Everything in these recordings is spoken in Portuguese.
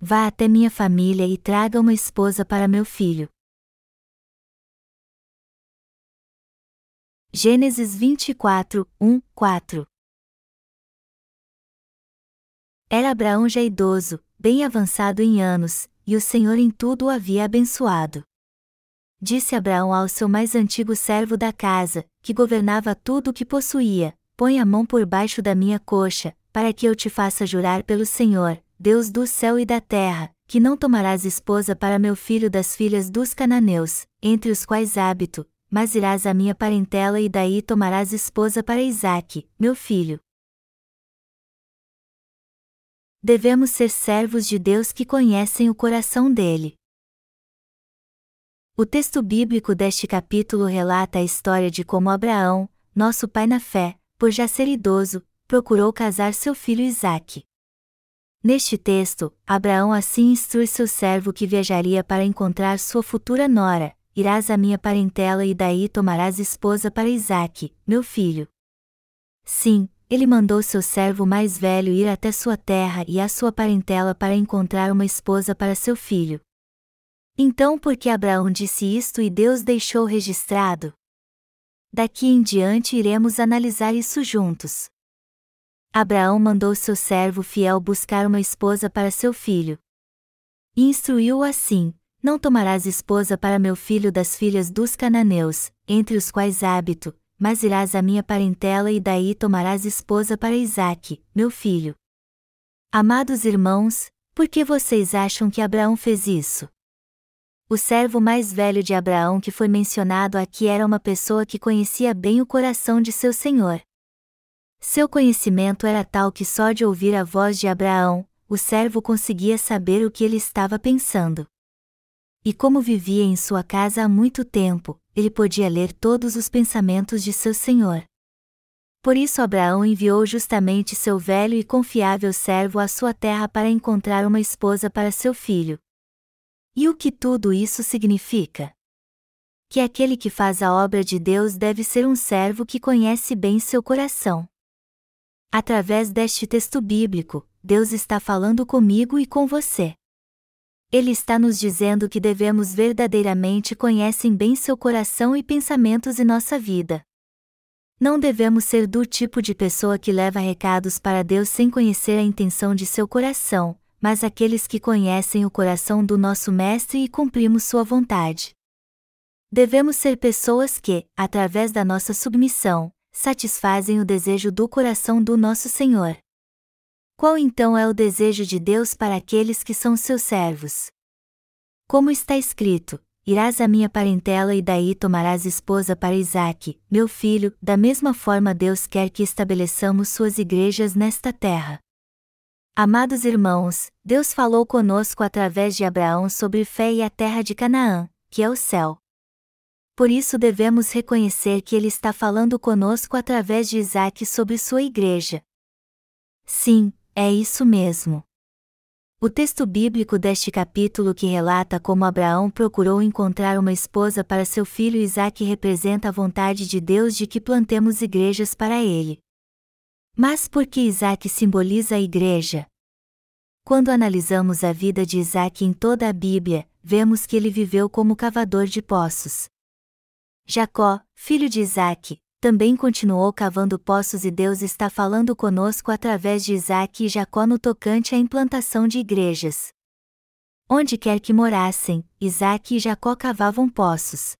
Vá até minha família e traga uma esposa para meu filho. Gênesis 24, 1, 4 Era Abraão já idoso, bem avançado em anos, e o Senhor em tudo o havia abençoado. Disse Abraão ao seu mais antigo servo da casa, que governava tudo o que possuía: Põe a mão por baixo da minha coxa, para que eu te faça jurar pelo Senhor, Deus do céu e da terra, que não tomarás esposa para meu filho das filhas dos cananeus, entre os quais habito, mas irás à minha parentela e daí tomarás esposa para Isaque, meu filho. Devemos ser servos de Deus que conhecem o coração dele. O texto bíblico deste capítulo relata a história de como Abraão, nosso pai na fé, por já ser idoso, procurou casar seu filho Isaque. Neste texto, Abraão assim instrui seu servo que viajaria para encontrar sua futura nora: Irás à minha parentela e daí tomarás esposa para Isaque, meu filho. Sim, ele mandou seu servo mais velho ir até sua terra e à sua parentela para encontrar uma esposa para seu filho. Então, por que Abraão disse isto e Deus deixou registrado? Daqui em diante iremos analisar isso juntos. Abraão mandou seu servo fiel buscar uma esposa para seu filho. E instruiu-o assim: Não tomarás esposa para meu filho das filhas dos cananeus, entre os quais hábito, mas irás à minha parentela e daí tomarás esposa para Isaque, meu filho. Amados irmãos, por que vocês acham que Abraão fez isso? O servo mais velho de Abraão que foi mencionado aqui era uma pessoa que conhecia bem o coração de seu senhor. Seu conhecimento era tal que só de ouvir a voz de Abraão, o servo conseguia saber o que ele estava pensando. E como vivia em sua casa há muito tempo, ele podia ler todos os pensamentos de seu senhor. Por isso Abraão enviou justamente seu velho e confiável servo à sua terra para encontrar uma esposa para seu filho. E o que tudo isso significa? Que aquele que faz a obra de Deus deve ser um servo que conhece bem seu coração. Através deste texto bíblico, Deus está falando comigo e com você. Ele está nos dizendo que devemos verdadeiramente conhecem bem seu coração e pensamentos e nossa vida. Não devemos ser do tipo de pessoa que leva recados para Deus sem conhecer a intenção de seu coração, mas aqueles que conhecem o coração do nosso Mestre e cumprimos sua vontade. Devemos ser pessoas que, através da nossa submissão, satisfazem o desejo do coração do nosso Senhor. Qual então é o desejo de Deus para aqueles que são seus servos? Como está escrito: Irás à minha parentela e daí tomarás esposa para Isaque, meu filho, da mesma forma Deus quer que estabeleçamos suas igrejas nesta terra. Amados irmãos, Deus falou conosco através de Abraão sobre fé e a terra de Canaã, que é o céu. Por isso devemos reconhecer que Ele está falando conosco através de Isaac sobre sua igreja. Sim, é isso mesmo. O texto bíblico deste capítulo que relata como Abraão procurou encontrar uma esposa para seu filho Isaac representa a vontade de Deus de que plantemos igrejas para ele. Mas por que Isaac simboliza a igreja? Quando analisamos a vida de Isaac em toda a Bíblia, vemos que ele viveu como cavador de poços. Jacó, filho de Isaac, também continuou cavando poços e Deus está falando conosco através de Isaac e Jacó no tocante à implantação de igrejas. Onde quer que morassem, Isaac e Jacó cavavam poços.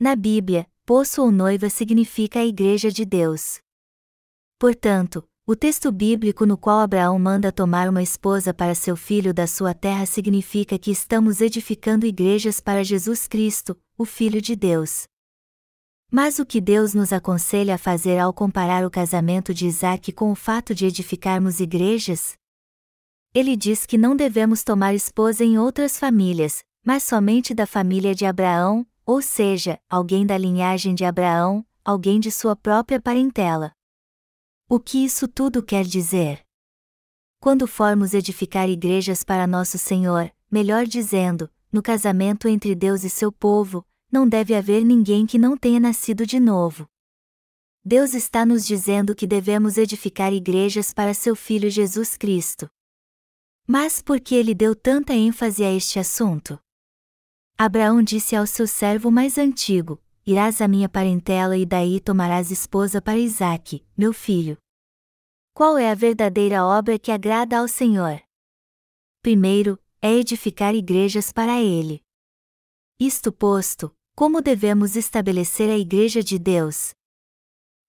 Na Bíblia, poço ou noiva significa a igreja de Deus. Portanto, o texto bíblico no qual Abraão manda tomar uma esposa para seu filho da sua terra significa que estamos edificando igrejas para Jesus Cristo, o Filho de Deus. Mas o que Deus nos aconselha a fazer ao comparar o casamento de Isaac com o fato de edificarmos igrejas? Ele diz que não devemos tomar esposa em outras famílias, mas somente da família de Abraão, ou seja, alguém da linhagem de Abraão, alguém de sua própria parentela. O que isso tudo quer dizer? Quando formos edificar igrejas para nosso Senhor, melhor dizendo, no casamento entre Deus e seu povo, não deve haver ninguém que não tenha nascido de novo. Deus está nos dizendo que devemos edificar igrejas para seu Filho Jesus Cristo. Mas por que ele deu tanta ênfase a este assunto? Abraão disse ao seu servo mais antigo: Irás à minha parentela e daí tomarás esposa para Isaque, meu filho. Qual é a verdadeira obra que agrada ao Senhor? Primeiro, é edificar igrejas para Ele. Isto posto, como devemos estabelecer a Igreja de Deus?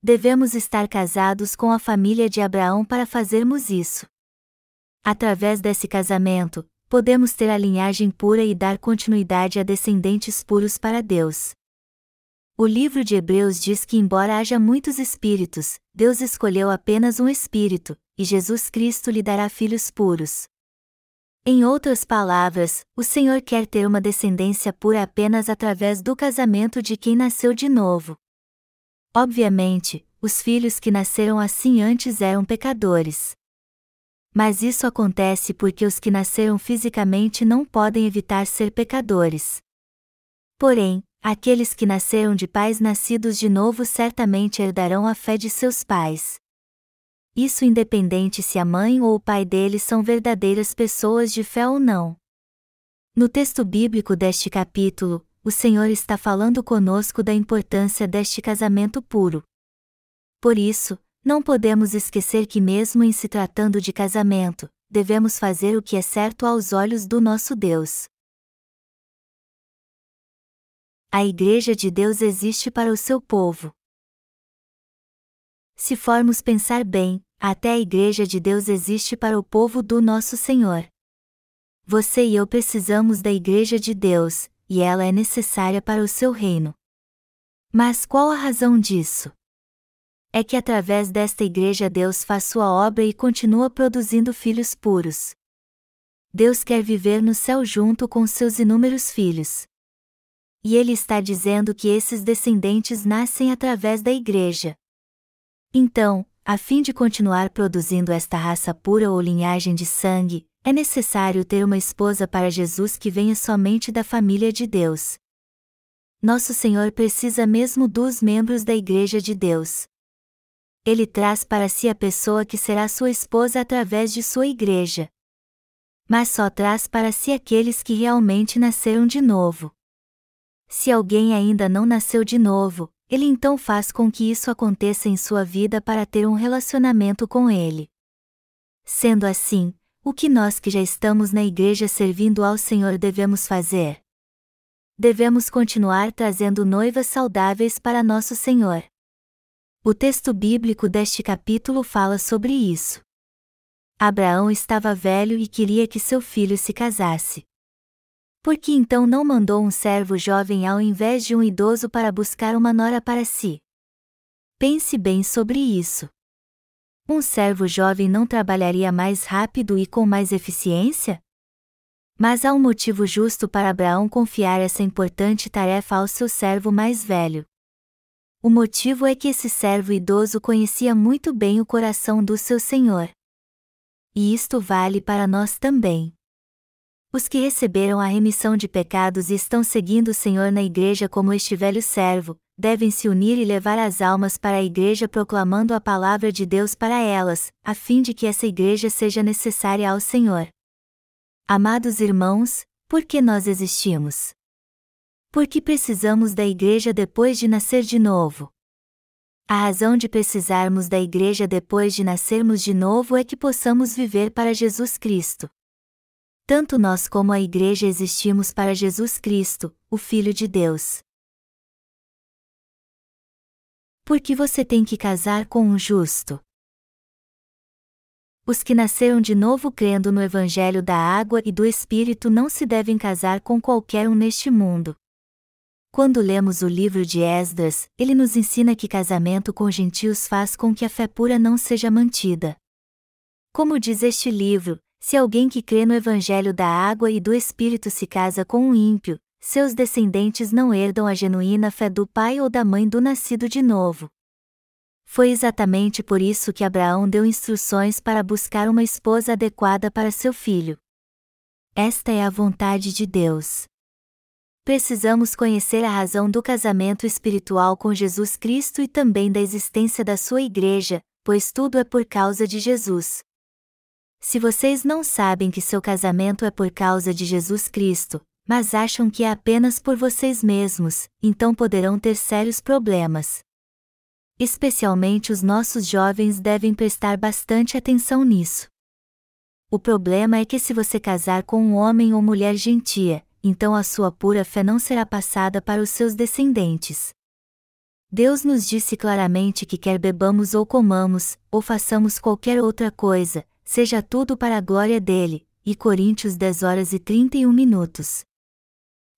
Devemos estar casados com a família de Abraão para fazermos isso. Através desse casamento, podemos ter a linhagem pura e dar continuidade a descendentes puros para Deus. O livro de Hebreus diz que, embora haja muitos espíritos, Deus escolheu apenas um espírito, e Jesus Cristo lhe dará filhos puros. Em outras palavras, o Senhor quer ter uma descendência pura apenas através do casamento de quem nasceu de novo. Obviamente, os filhos que nasceram assim antes eram pecadores. Mas isso acontece porque os que nasceram fisicamente não podem evitar ser pecadores. Porém, Aqueles que nasceram de pais nascidos de novo certamente herdarão a fé de seus pais. Isso independente se a mãe ou o pai deles são verdadeiras pessoas de fé ou não. No texto bíblico deste capítulo, o Senhor está falando conosco da importância deste casamento puro. Por isso, não podemos esquecer que, mesmo em se tratando de casamento, devemos fazer o que é certo aos olhos do nosso Deus. A Igreja de Deus existe para o seu povo. Se formos pensar bem, até a Igreja de Deus existe para o povo do nosso Senhor. Você e eu precisamos da Igreja de Deus, e ela é necessária para o seu reino. Mas qual a razão disso? É que através desta Igreja Deus faz sua obra e continua produzindo filhos puros. Deus quer viver no céu junto com seus inúmeros filhos e ele está dizendo que esses descendentes nascem através da Igreja. Então, a fim de continuar produzindo esta raça pura ou linhagem de sangue, é necessário ter uma esposa para Jesus que venha somente da família de Deus. Nosso Senhor precisa mesmo dos membros da Igreja de Deus. Ele traz para si a pessoa que será sua esposa através de sua igreja. Mas só traz para si aqueles que realmente nasceram de novo. Se alguém ainda não nasceu de novo, ele então faz com que isso aconteça em sua vida para ter um relacionamento com ele. Sendo assim, o que nós que já estamos na igreja servindo ao Senhor devemos fazer? Devemos continuar trazendo noivas saudáveis para nosso Senhor. O texto bíblico deste capítulo fala sobre isso. Abraão estava velho e queria que seu filho se casasse. Por que então não mandou um servo jovem ao invés de um idoso para buscar uma nora para si? Pense bem sobre isso. Um servo jovem não trabalharia mais rápido e com mais eficiência? Mas há um motivo justo para Abraão confiar essa importante tarefa ao seu servo mais velho. O motivo é que esse servo idoso conhecia muito bem o coração do seu senhor. E isto vale para nós também. Os que receberam a remissão de pecados e estão seguindo o Senhor na igreja como este velho servo, devem se unir e levar as almas para a igreja proclamando a palavra de Deus para elas, a fim de que essa igreja seja necessária ao Senhor. Amados irmãos, por que nós existimos? Porque precisamos da igreja depois de nascer de novo. A razão de precisarmos da igreja depois de nascermos de novo é que possamos viver para Jesus Cristo. Tanto nós como a Igreja existimos para Jesus Cristo, o Filho de Deus. Por que você tem que casar com um justo? Os que nasceram de novo crendo no Evangelho da água e do Espírito não se devem casar com qualquer um neste mundo. Quando lemos o livro de Esdras, ele nos ensina que casamento com gentios faz com que a fé pura não seja mantida. Como diz este livro, se alguém que crê no Evangelho da água e do Espírito se casa com um ímpio, seus descendentes não herdam a genuína fé do pai ou da mãe do nascido de novo. Foi exatamente por isso que Abraão deu instruções para buscar uma esposa adequada para seu filho. Esta é a vontade de Deus. Precisamos conhecer a razão do casamento espiritual com Jesus Cristo e também da existência da sua igreja, pois tudo é por causa de Jesus. Se vocês não sabem que seu casamento é por causa de Jesus Cristo, mas acham que é apenas por vocês mesmos, então poderão ter sérios problemas. Especialmente os nossos jovens devem prestar bastante atenção nisso. O problema é que se você casar com um homem ou mulher gentia, então a sua pura fé não será passada para os seus descendentes. Deus nos disse claramente que quer bebamos ou comamos, ou façamos qualquer outra coisa, seja tudo para a glória dele, e Coríntios 10 horas e 31 minutos.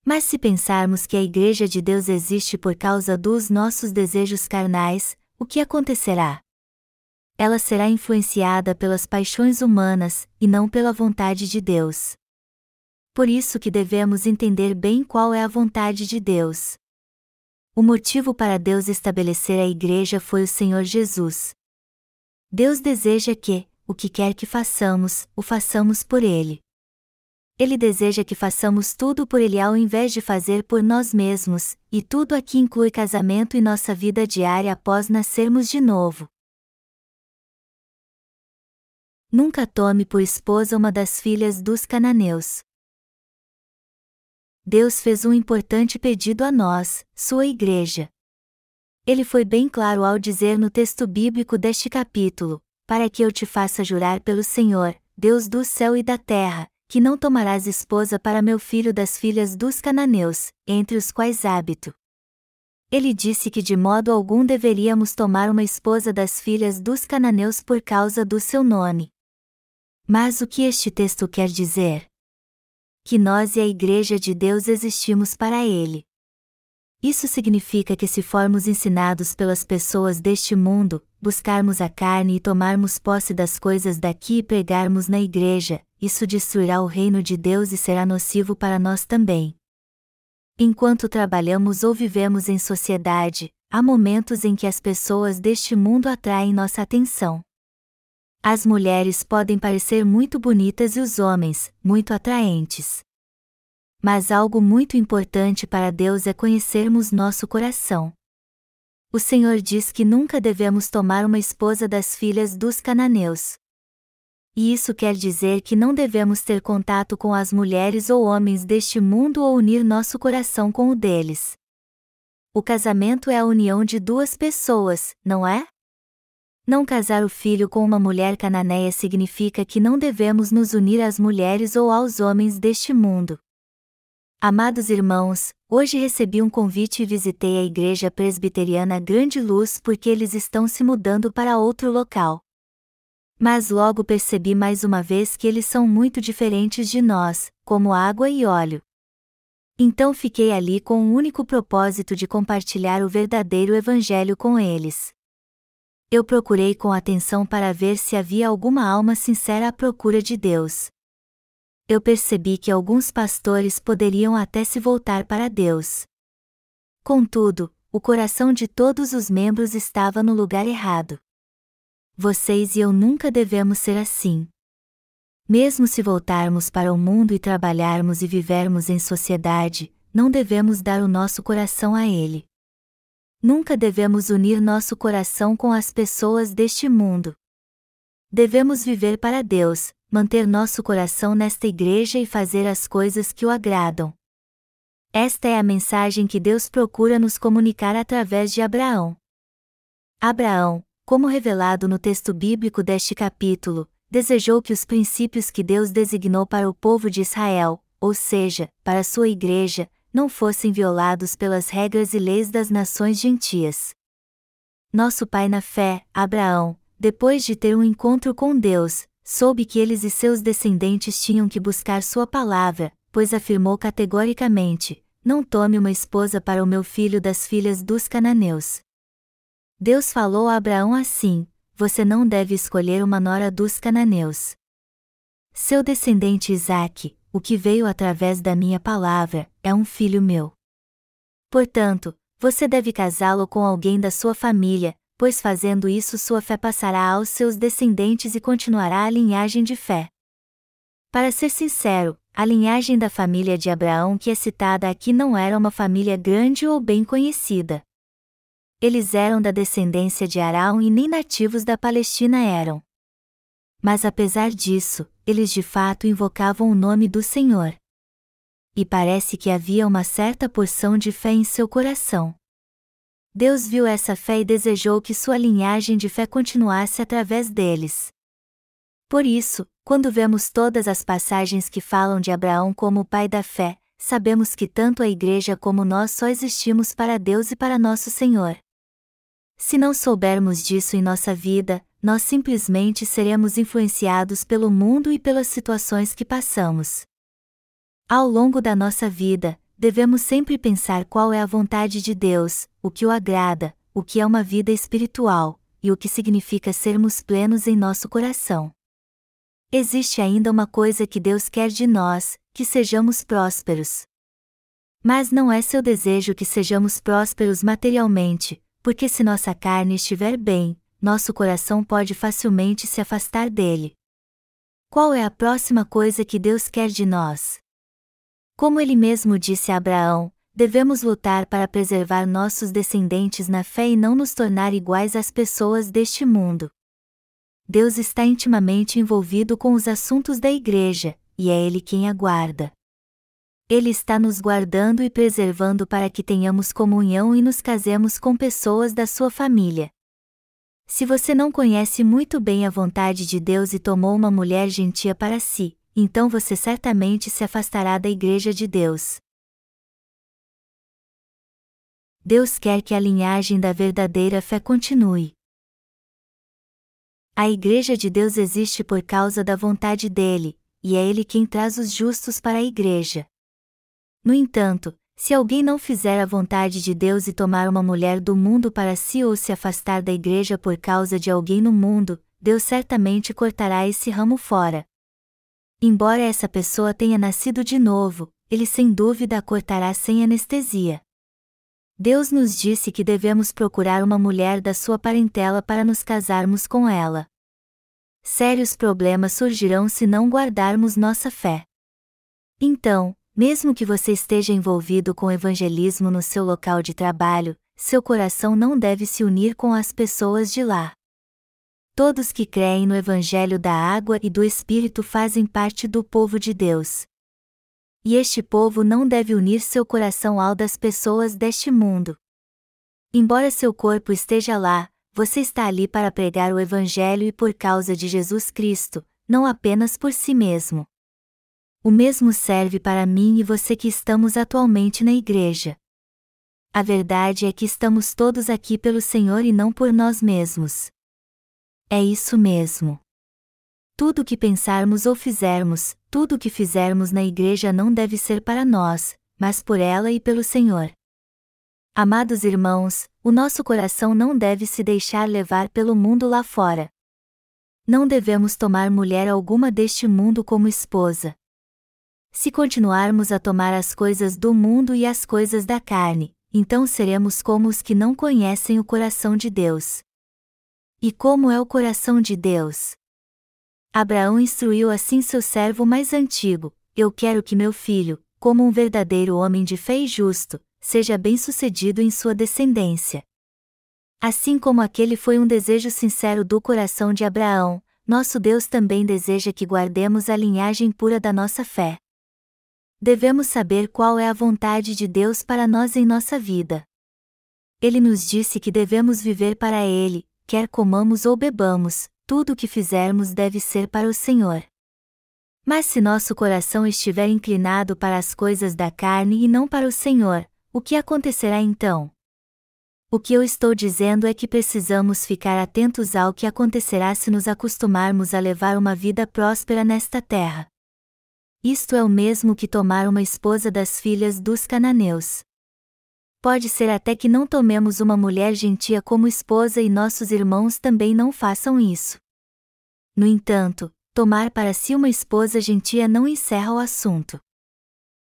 Mas se pensarmos que a Igreja de Deus existe por causa dos nossos desejos carnais, o que acontecerá? Ela será influenciada pelas paixões humanas, e não pela vontade de Deus por isso que devemos entender bem qual é a vontade de Deus. O motivo para Deus estabelecer a igreja foi o Senhor Jesus. Deus deseja que, o que quer que façamos, o façamos por Ele. Ele deseja que façamos tudo por Ele ao invés de fazer por nós mesmos, e tudo aqui inclui casamento e nossa vida diária após nascermos de novo. Nunca tome por esposa uma das filhas dos cananeus. Deus fez um importante pedido a nós, sua igreja. Ele foi bem claro ao dizer no texto bíblico deste capítulo: Para que eu te faça jurar pelo Senhor, Deus do céu e da terra, que não tomarás esposa para meu filho das filhas dos cananeus, entre os quais habito. Ele disse que de modo algum deveríamos tomar uma esposa das filhas dos cananeus por causa do seu nome. Mas o que este texto quer dizer? que nós e a Igreja de Deus existimos para Ele. Isso significa que se formos ensinados pelas pessoas deste mundo, buscarmos a carne e tomarmos posse das coisas daqui e pregarmos na igreja, isso destruirá o reino de Deus e será nocivo para nós também. Enquanto trabalhamos ou vivemos em sociedade, há momentos em que as pessoas deste mundo atraem nossa atenção. As mulheres podem parecer muito bonitas e os homens, muito atraentes. Mas algo muito importante para Deus é conhecermos nosso coração. O Senhor diz que nunca devemos tomar uma esposa das filhas dos cananeus. E isso quer dizer que não devemos ter contato com as mulheres ou homens deste mundo ou unir nosso coração com o deles. O casamento é a união de duas pessoas, não é? Não casar o filho com uma mulher cananeia significa que não devemos nos unir às mulheres ou aos homens deste mundo. Amados irmãos, hoje recebi um convite e visitei a igreja presbiteriana Grande Luz porque eles estão se mudando para outro local. Mas logo percebi mais uma vez que eles são muito diferentes de nós, como água e óleo. Então fiquei ali com o único propósito de compartilhar o verdadeiro Evangelho com eles. Eu procurei com atenção para ver se havia alguma alma sincera à procura de Deus. Eu percebi que alguns pastores poderiam até se voltar para Deus. Contudo, o coração de todos os membros estava no lugar errado. Vocês e eu nunca devemos ser assim. Mesmo se voltarmos para o mundo e trabalharmos e vivermos em sociedade, não devemos dar o nosso coração a ele. Nunca devemos unir nosso coração com as pessoas deste mundo. Devemos viver para Deus, manter nosso coração nesta igreja e fazer as coisas que o agradam. Esta é a mensagem que Deus procura nos comunicar através de Abraão. Abraão, como revelado no texto bíblico deste capítulo, desejou que os princípios que Deus designou para o povo de Israel, ou seja, para sua igreja, não fossem violados pelas regras e leis das nações gentias. Nosso pai na fé, Abraão, depois de ter um encontro com Deus, soube que eles e seus descendentes tinham que buscar sua palavra, pois afirmou categoricamente: Não tome uma esposa para o meu filho das filhas dos cananeus. Deus falou a Abraão assim: Você não deve escolher uma nora dos cananeus. Seu descendente Isaque, o que veio através da minha palavra, é um filho meu. Portanto, você deve casá-lo com alguém da sua família, pois fazendo isso sua fé passará aos seus descendentes e continuará a linhagem de fé. Para ser sincero, a linhagem da família de Abraão que é citada aqui não era uma família grande ou bem conhecida. Eles eram da descendência de Arão e nem nativos da Palestina eram. mas apesar disso, eles de fato invocavam o nome do Senhor. E parece que havia uma certa porção de fé em seu coração. Deus viu essa fé e desejou que sua linhagem de fé continuasse através deles. Por isso, quando vemos todas as passagens que falam de Abraão como o pai da fé, sabemos que tanto a igreja como nós só existimos para Deus e para nosso Senhor. Se não soubermos disso em nossa vida, nós simplesmente seremos influenciados pelo mundo e pelas situações que passamos. Ao longo da nossa vida, devemos sempre pensar qual é a vontade de Deus, o que o agrada, o que é uma vida espiritual, e o que significa sermos plenos em nosso coração. Existe ainda uma coisa que Deus quer de nós, que sejamos prósperos. Mas não é seu desejo que sejamos prósperos materialmente, porque se nossa carne estiver bem, nosso coração pode facilmente se afastar dele. Qual é a próxima coisa que Deus quer de nós? Como ele mesmo disse a Abraão, devemos lutar para preservar nossos descendentes na fé e não nos tornar iguais às pessoas deste mundo. Deus está intimamente envolvido com os assuntos da igreja, e é Ele quem aguarda. Ele está nos guardando e preservando para que tenhamos comunhão e nos casemos com pessoas da sua família. Se você não conhece muito bem a vontade de Deus e tomou uma mulher gentia para si, então você certamente se afastará da Igreja de Deus. Deus quer que a linhagem da verdadeira fé continue. A Igreja de Deus existe por causa da vontade dele, e é ele quem traz os justos para a Igreja. No entanto, se alguém não fizer a vontade de Deus e tomar uma mulher do mundo para si ou se afastar da Igreja por causa de alguém no mundo, Deus certamente cortará esse ramo fora. Embora essa pessoa tenha nascido de novo, ele sem dúvida a cortará sem anestesia. Deus nos disse que devemos procurar uma mulher da sua parentela para nos casarmos com ela. Sérios problemas surgirão se não guardarmos nossa fé. Então, mesmo que você esteja envolvido com evangelismo no seu local de trabalho, seu coração não deve se unir com as pessoas de lá. Todos que creem no Evangelho da água e do Espírito fazem parte do povo de Deus. E este povo não deve unir seu coração ao das pessoas deste mundo. Embora seu corpo esteja lá, você está ali para pregar o Evangelho e por causa de Jesus Cristo, não apenas por si mesmo. O mesmo serve para mim e você que estamos atualmente na igreja. A verdade é que estamos todos aqui pelo Senhor e não por nós mesmos. É isso mesmo. Tudo o que pensarmos ou fizermos, tudo o que fizermos na igreja não deve ser para nós, mas por ela e pelo Senhor. Amados irmãos, o nosso coração não deve se deixar levar pelo mundo lá fora. Não devemos tomar mulher alguma deste mundo como esposa. Se continuarmos a tomar as coisas do mundo e as coisas da carne, então seremos como os que não conhecem o coração de Deus. E como é o coração de Deus? Abraão instruiu assim seu servo mais antigo: Eu quero que meu filho, como um verdadeiro homem de fé e justo, seja bem-sucedido em sua descendência. Assim como aquele foi um desejo sincero do coração de Abraão, nosso Deus também deseja que guardemos a linhagem pura da nossa fé. Devemos saber qual é a vontade de Deus para nós em nossa vida. Ele nos disse que devemos viver para Ele, quer comamos ou bebamos, tudo o que fizermos deve ser para o Senhor. Mas se nosso coração estiver inclinado para as coisas da carne e não para o Senhor, o que acontecerá então? O que eu estou dizendo é que precisamos ficar atentos ao que acontecerá se nos acostumarmos a levar uma vida próspera nesta terra. Isto é o mesmo que tomar uma esposa das filhas dos cananeus pode ser até que não tomemos uma mulher gentia como esposa e nossos irmãos também não façam isso. No entanto, tomar para si uma esposa gentia não encerra o assunto.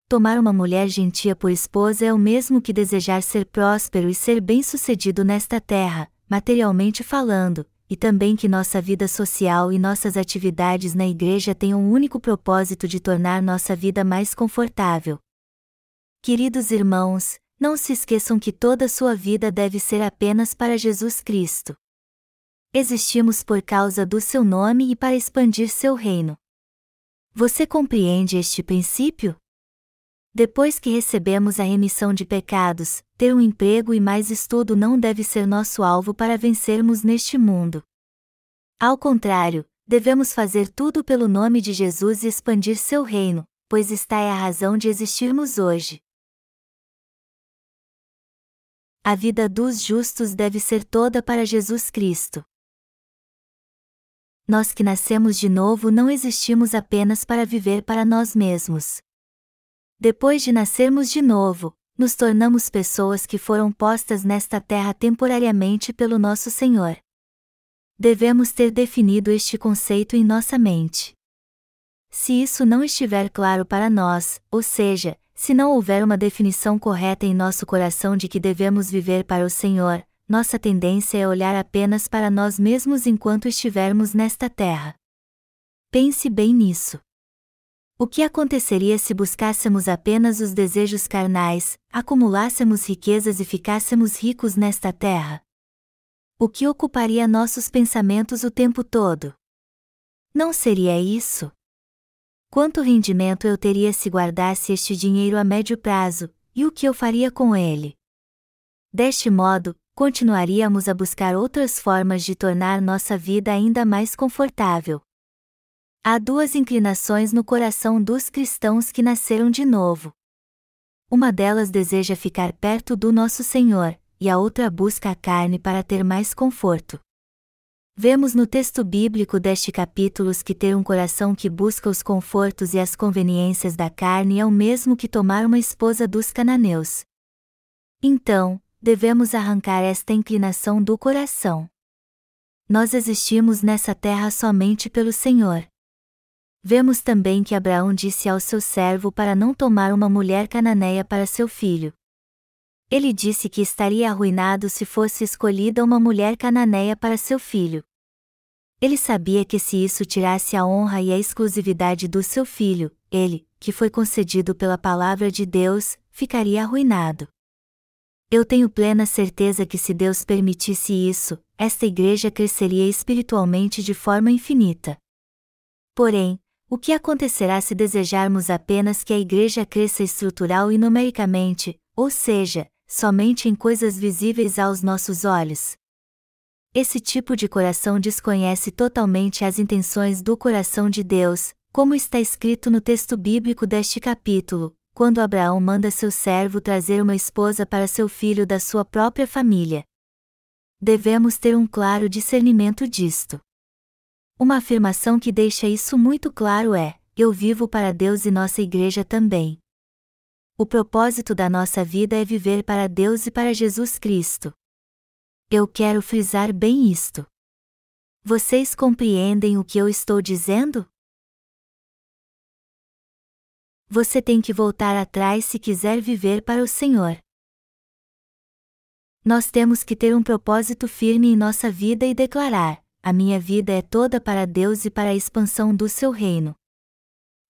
Tomar uma mulher gentia por esposa é o mesmo que desejar ser próspero e ser bem-sucedido nesta terra, materialmente falando, e também que nossa vida social e nossas atividades na igreja tenham o um único propósito de tornar nossa vida mais confortável. Queridos irmãos, não se esqueçam que toda sua vida deve ser apenas para Jesus Cristo. Existimos por causa do seu nome e para expandir seu reino. Você compreende este princípio? Depois que recebemos a remissão de pecados, ter um emprego e mais estudo não deve ser nosso alvo para vencermos neste mundo. Ao contrário, devemos fazer tudo pelo nome de Jesus e expandir seu reino, pois está é a razão de existirmos hoje. A vida dos justos deve ser toda para Jesus Cristo. Nós que nascemos de novo não existimos apenas para viver para nós mesmos. Depois de nascermos de novo, nos tornamos pessoas que foram postas nesta terra temporariamente pelo nosso Senhor. Devemos ter definido este conceito em nossa mente. Se isso não estiver claro para nós, ou seja, se não houver uma definição correta em nosso coração de que devemos viver para o Senhor, nossa tendência é olhar apenas para nós mesmos enquanto estivermos nesta terra. Pense bem nisso. O que aconteceria se buscássemos apenas os desejos carnais, acumulássemos riquezas e ficássemos ricos nesta terra? O que ocuparia nossos pensamentos o tempo todo? Não seria isso? Quanto rendimento eu teria se guardasse este dinheiro a médio prazo, e o que eu faria com ele? Deste modo, continuaríamos a buscar outras formas de tornar nossa vida ainda mais confortável. Há duas inclinações no coração dos cristãos que nasceram de novo. Uma delas deseja ficar perto do nosso Senhor, e a outra busca a carne para ter mais conforto. Vemos no texto bíblico deste capítulo que ter um coração que busca os confortos e as conveniências da carne é o mesmo que tomar uma esposa dos cananeus. Então, devemos arrancar esta inclinação do coração. Nós existimos nessa terra somente pelo Senhor. Vemos também que Abraão disse ao seu servo para não tomar uma mulher cananeia para seu filho. Ele disse que estaria arruinado se fosse escolhida uma mulher cananeia para seu filho. Ele sabia que se isso tirasse a honra e a exclusividade do seu filho, ele, que foi concedido pela palavra de Deus, ficaria arruinado. Eu tenho plena certeza que se Deus permitisse isso, esta igreja cresceria espiritualmente de forma infinita. Porém, o que acontecerá se desejarmos apenas que a igreja cresça estrutural e numericamente, ou seja, somente em coisas visíveis aos nossos olhos? Esse tipo de coração desconhece totalmente as intenções do coração de Deus, como está escrito no texto bíblico deste capítulo, quando Abraão manda seu servo trazer uma esposa para seu filho da sua própria família. Devemos ter um claro discernimento disto. Uma afirmação que deixa isso muito claro é: eu vivo para Deus e nossa igreja também. O propósito da nossa vida é viver para Deus e para Jesus Cristo. Eu quero frisar bem isto. Vocês compreendem o que eu estou dizendo? Você tem que voltar atrás se quiser viver para o Senhor. Nós temos que ter um propósito firme em nossa vida e declarar: a minha vida é toda para Deus e para a expansão do seu reino.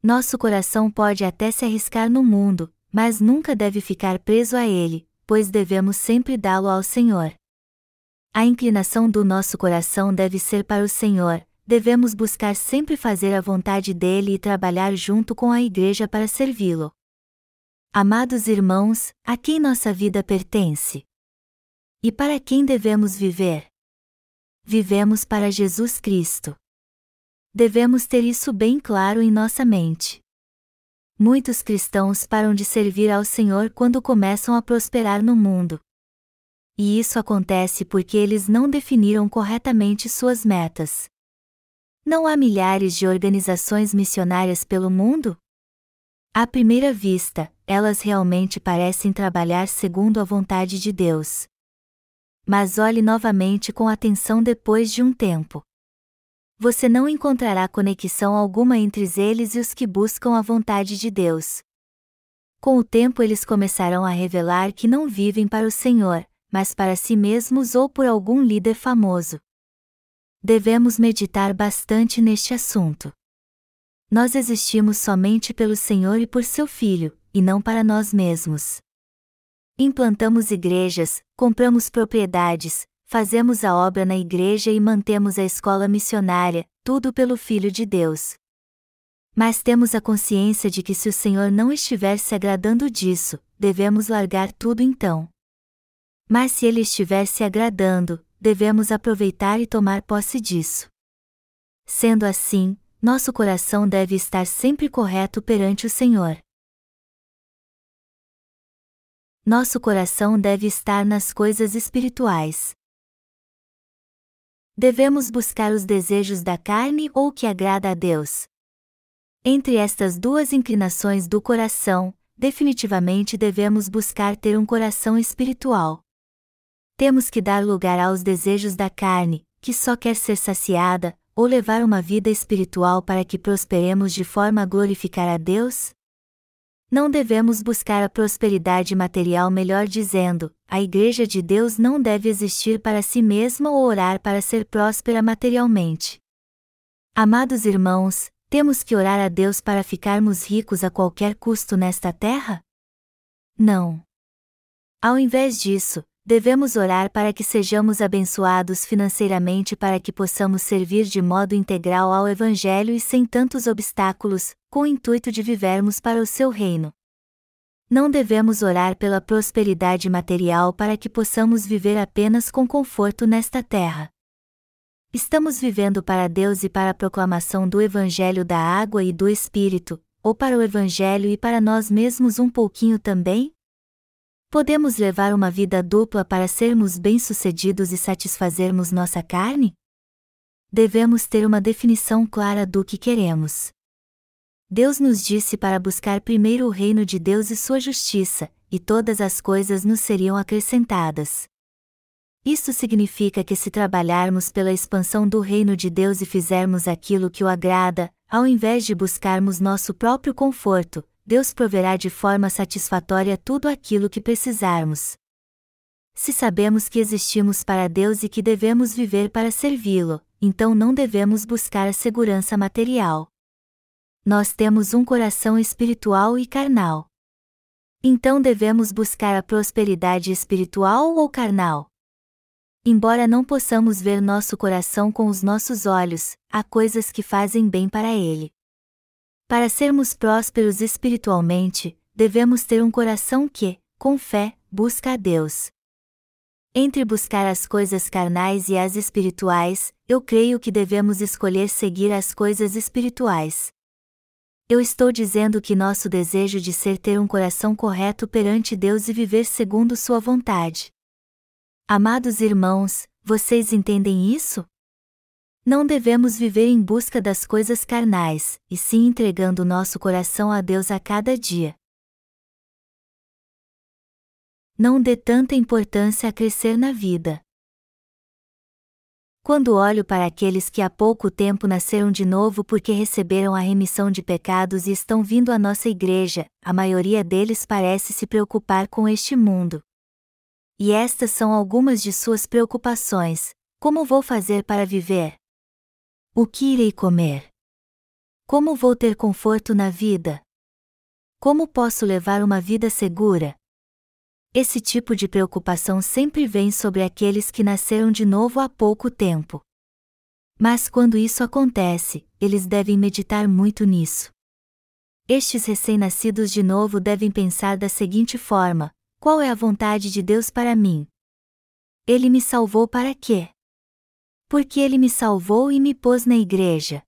Nosso coração pode até se arriscar no mundo, mas nunca deve ficar preso a ele, pois devemos sempre dá-lo ao Senhor. A inclinação do nosso coração deve ser para o Senhor, devemos buscar sempre fazer a vontade dele e trabalhar junto com a Igreja para servi-lo. Amados irmãos, a quem nossa vida pertence? E para quem devemos viver? vivemos para Jesus Cristo. Devemos ter isso bem claro em nossa mente. Muitos cristãos param de servir ao Senhor quando começam a prosperar no mundo. E isso acontece porque eles não definiram corretamente suas metas. Não há milhares de organizações missionárias pelo mundo? À primeira vista, elas realmente parecem trabalhar segundo a vontade de Deus mas olhe novamente com atenção depois de um tempo. Você não encontrará conexão alguma entre eles e os que buscam a vontade de Deus. Com o tempo eles começarão a revelar que não vivem para o Senhor, mas para si mesmos ou por algum líder famoso. Devemos meditar bastante neste assunto. Nós existimos somente pelo Senhor e por seu Filho, e não para nós mesmos. Implantamos igrejas, compramos propriedades, fazemos a obra na igreja e mantemos a escola missionária, tudo pelo Filho de Deus. Mas temos a consciência de que se o Senhor não estiver se agradando disso, devemos largar tudo então. Mas se ele estiver se agradando, devemos aproveitar e tomar posse disso. Sendo assim, nosso coração deve estar sempre correto perante o Senhor. Nosso coração deve estar nas coisas espirituais. Devemos buscar os desejos da carne ou o que agrada a Deus. Entre estas duas inclinações do coração, definitivamente devemos buscar ter um coração espiritual temos que dar lugar aos desejos da carne, que só quer ser saciada, ou levar uma vida espiritual para que prosperemos de forma a glorificar a Deus? Não devemos buscar a prosperidade material, melhor dizendo, a Igreja de Deus não deve existir para si mesma ou orar para ser próspera materialmente. Amados irmãos, temos que orar a Deus para ficarmos ricos a qualquer custo nesta terra? Não. Ao invés disso, devemos orar para que sejamos abençoados financeiramente para que possamos servir de modo integral ao Evangelho e sem tantos obstáculos, com o intuito de vivermos para o seu reino. Não devemos orar pela prosperidade material para que possamos viver apenas com conforto nesta terra. Estamos vivendo para Deus e para a proclamação do Evangelho da água e do Espírito, ou para o Evangelho e para nós mesmos um pouquinho também? Podemos levar uma vida dupla para sermos bem-sucedidos e satisfazermos nossa carne? Devemos ter uma definição clara do que queremos. Deus nos disse para buscar primeiro o reino de Deus e sua justiça, e todas as coisas nos seriam acrescentadas. Isso significa que se trabalharmos pela expansão do reino de Deus e fizermos aquilo que o agrada, ao invés de buscarmos nosso próprio conforto, Deus proverá de forma satisfatória tudo aquilo que precisarmos. Se sabemos que existimos para Deus e que devemos viver para servi-lo, então não devemos buscar a segurança material. Nós temos um coração espiritual e carnal. Então devemos buscar a prosperidade espiritual ou carnal? Embora não possamos ver nosso coração com os nossos olhos, há coisas que fazem bem para ele. Para sermos prósperos espiritualmente, devemos ter um coração que, com fé, busca a Deus. Entre buscar as coisas carnais e as espirituais, eu creio que devemos escolher seguir as coisas espirituais. Eu estou dizendo que nosso desejo de ser ter um coração correto perante Deus e viver segundo Sua vontade. Amados irmãos, vocês entendem isso? Não devemos viver em busca das coisas carnais, e sim entregando nosso coração a Deus a cada dia. Não dê tanta importância a crescer na vida. Quando olho para aqueles que há pouco tempo nasceram de novo porque receberam a remissão de pecados e estão vindo à nossa igreja, a maioria deles parece se preocupar com este mundo. E estas são algumas de suas preocupações: como vou fazer para viver? O que irei comer? Como vou ter conforto na vida? Como posso levar uma vida segura? Esse tipo de preocupação sempre vem sobre aqueles que nasceram de novo há pouco tempo. Mas quando isso acontece, eles devem meditar muito nisso. Estes recém-nascidos de novo devem pensar da seguinte forma: qual é a vontade de Deus para mim? Ele me salvou para quê? Porque ele me salvou e me pôs na igreja.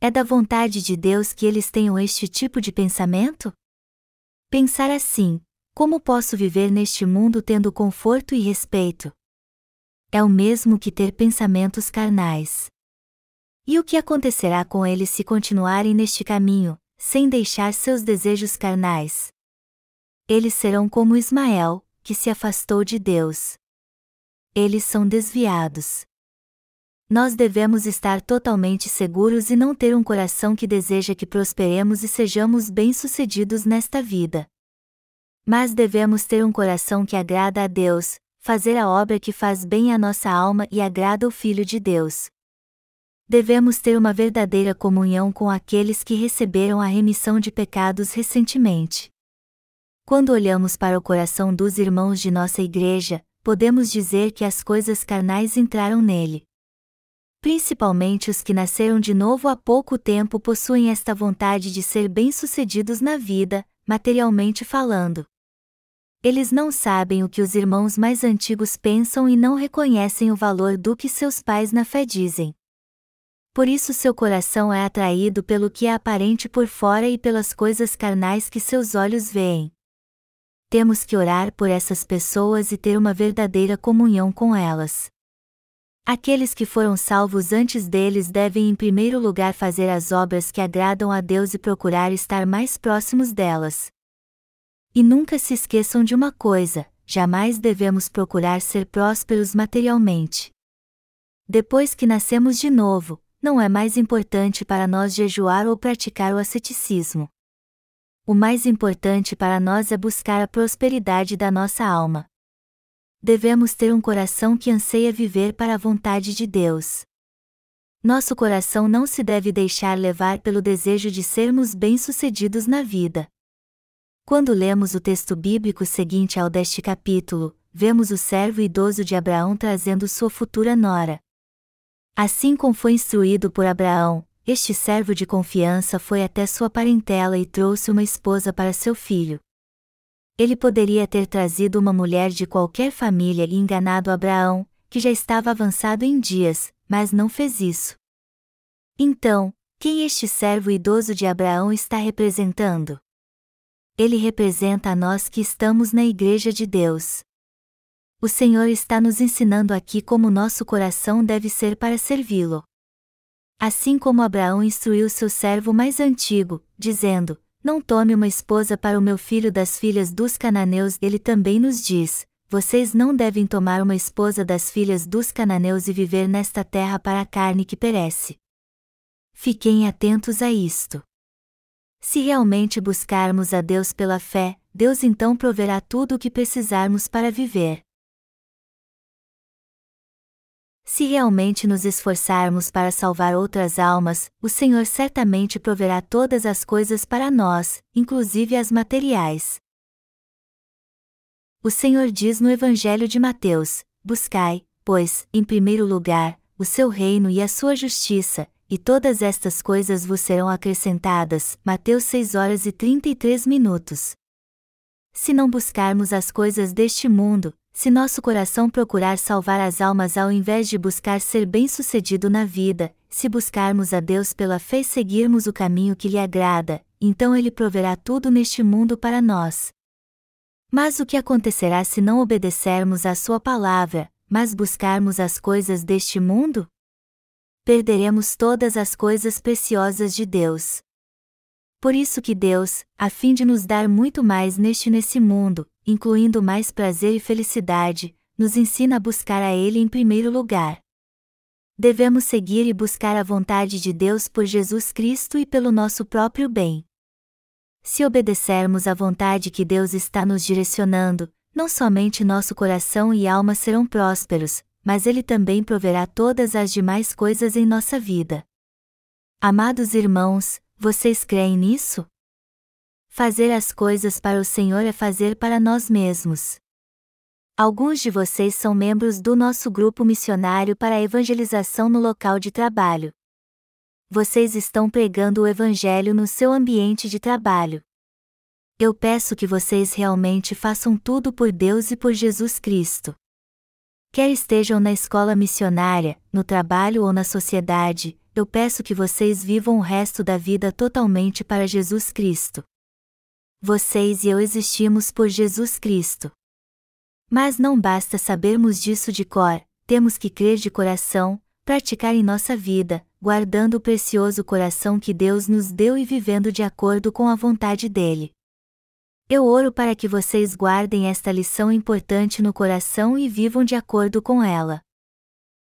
É da vontade de Deus que eles tenham este tipo de pensamento? Pensar assim: como posso viver neste mundo tendo conforto e respeito? É o mesmo que ter pensamentos carnais. E o que acontecerá com eles se continuarem neste caminho, sem deixar seus desejos carnais? Eles serão como Ismael, que se afastou de Deus. Eles são desviados. Nós devemos estar totalmente seguros e não ter um coração que deseja que prosperemos e sejamos bem-sucedidos nesta vida. Mas devemos ter um coração que agrada a Deus, fazer a obra que faz bem à nossa alma e agrada o Filho de Deus. Devemos ter uma verdadeira comunhão com aqueles que receberam a remissão de pecados recentemente. Quando olhamos para o coração dos irmãos de nossa igreja, podemos dizer que as coisas carnais entraram nele. Principalmente os que nasceram de novo há pouco tempo possuem esta vontade de ser bem-sucedidos na vida, materialmente falando. Eles não sabem o que os irmãos mais antigos pensam e não reconhecem o valor do que seus pais na fé dizem. Por isso seu coração é atraído pelo que é aparente por fora e pelas coisas carnais que seus olhos veem. Temos que orar por essas pessoas e ter uma verdadeira comunhão com elas. Aqueles que foram salvos antes deles devem em primeiro lugar fazer as obras que agradam a Deus e procurar estar mais próximos delas. E nunca se esqueçam de uma coisa: jamais devemos procurar ser prósperos materialmente. Depois que nascemos de novo, não é mais importante para nós jejuar ou praticar o asceticismo. O mais importante para nós é buscar a prosperidade da nossa alma. Devemos ter um coração que anseia viver para a vontade de Deus. Nosso coração não se deve deixar levar pelo desejo de sermos bem-sucedidos na vida. Quando lemos o texto bíblico seguinte ao deste capítulo, vemos o servo idoso de Abraão trazendo sua futura nora. Assim como foi instruído por Abraão, este servo de confiança foi até sua parentela e trouxe uma esposa para seu filho. Ele poderia ter trazido uma mulher de qualquer família e enganado Abraão, que já estava avançado em dias, mas não fez isso. Então, quem este servo idoso de Abraão está representando? ele representa a nós que estamos na Igreja de Deus. O Senhor está nos ensinando aqui como nosso coração deve ser para servi-lo. Assim como Abraão instruiu seu servo mais antigo, dizendo: Não tome uma esposa para o meu filho das filhas dos cananeus, ele também nos diz: Vocês não devem tomar uma esposa das filhas dos cananeus e viver nesta terra para a carne que perece. Fiquem atentos a isto. Se realmente buscarmos a Deus pela fé, Deus então proverá tudo o que precisarmos para viver. Se realmente nos esforçarmos para salvar outras almas, o Senhor certamente proverá todas as coisas para nós, inclusive as materiais. O Senhor diz no Evangelho de Mateus: Buscai, pois, em primeiro lugar, o seu reino e a sua justiça, e todas estas coisas vos serão acrescentadas. Mateus 6 horas e 33 minutos. Se não buscarmos as coisas deste mundo, se nosso coração procurar salvar as almas ao invés de buscar ser bem-sucedido na vida, se buscarmos a Deus pela fé e seguirmos o caminho que lhe agrada, então ele proverá tudo neste mundo para nós. Mas o que acontecerá se não obedecermos à sua palavra, mas buscarmos as coisas deste mundo? perderemos todas as coisas preciosas de Deus. Por isso que Deus, a fim de nos dar muito mais neste nesse mundo, incluindo mais prazer e felicidade, nos ensina a buscar a Ele em primeiro lugar. Devemos seguir e buscar a vontade de Deus por Jesus Cristo e pelo nosso próprio bem. Se obedecermos à vontade que Deus está nos direcionando, não somente nosso coração e alma serão prósperos, mas Ele também proverá todas as demais coisas em nossa vida. Amados irmãos, vocês creem nisso? Fazer as coisas para o Senhor é fazer para nós mesmos. Alguns de vocês são membros do nosso grupo missionário para a evangelização no local de trabalho. Vocês estão pregando o Evangelho no seu ambiente de trabalho. Eu peço que vocês realmente façam tudo por Deus e por Jesus Cristo. Quer estejam na escola missionária, no trabalho ou na sociedade, eu peço que vocês vivam o resto da vida totalmente para Jesus Cristo. Vocês e eu existimos por Jesus Cristo. Mas não basta sabermos disso de cor, temos que crer de coração, praticar em nossa vida, guardando o precioso coração que Deus nos deu e vivendo de acordo com a vontade dele. Eu oro para que vocês guardem esta lição importante no coração e vivam de acordo com ela.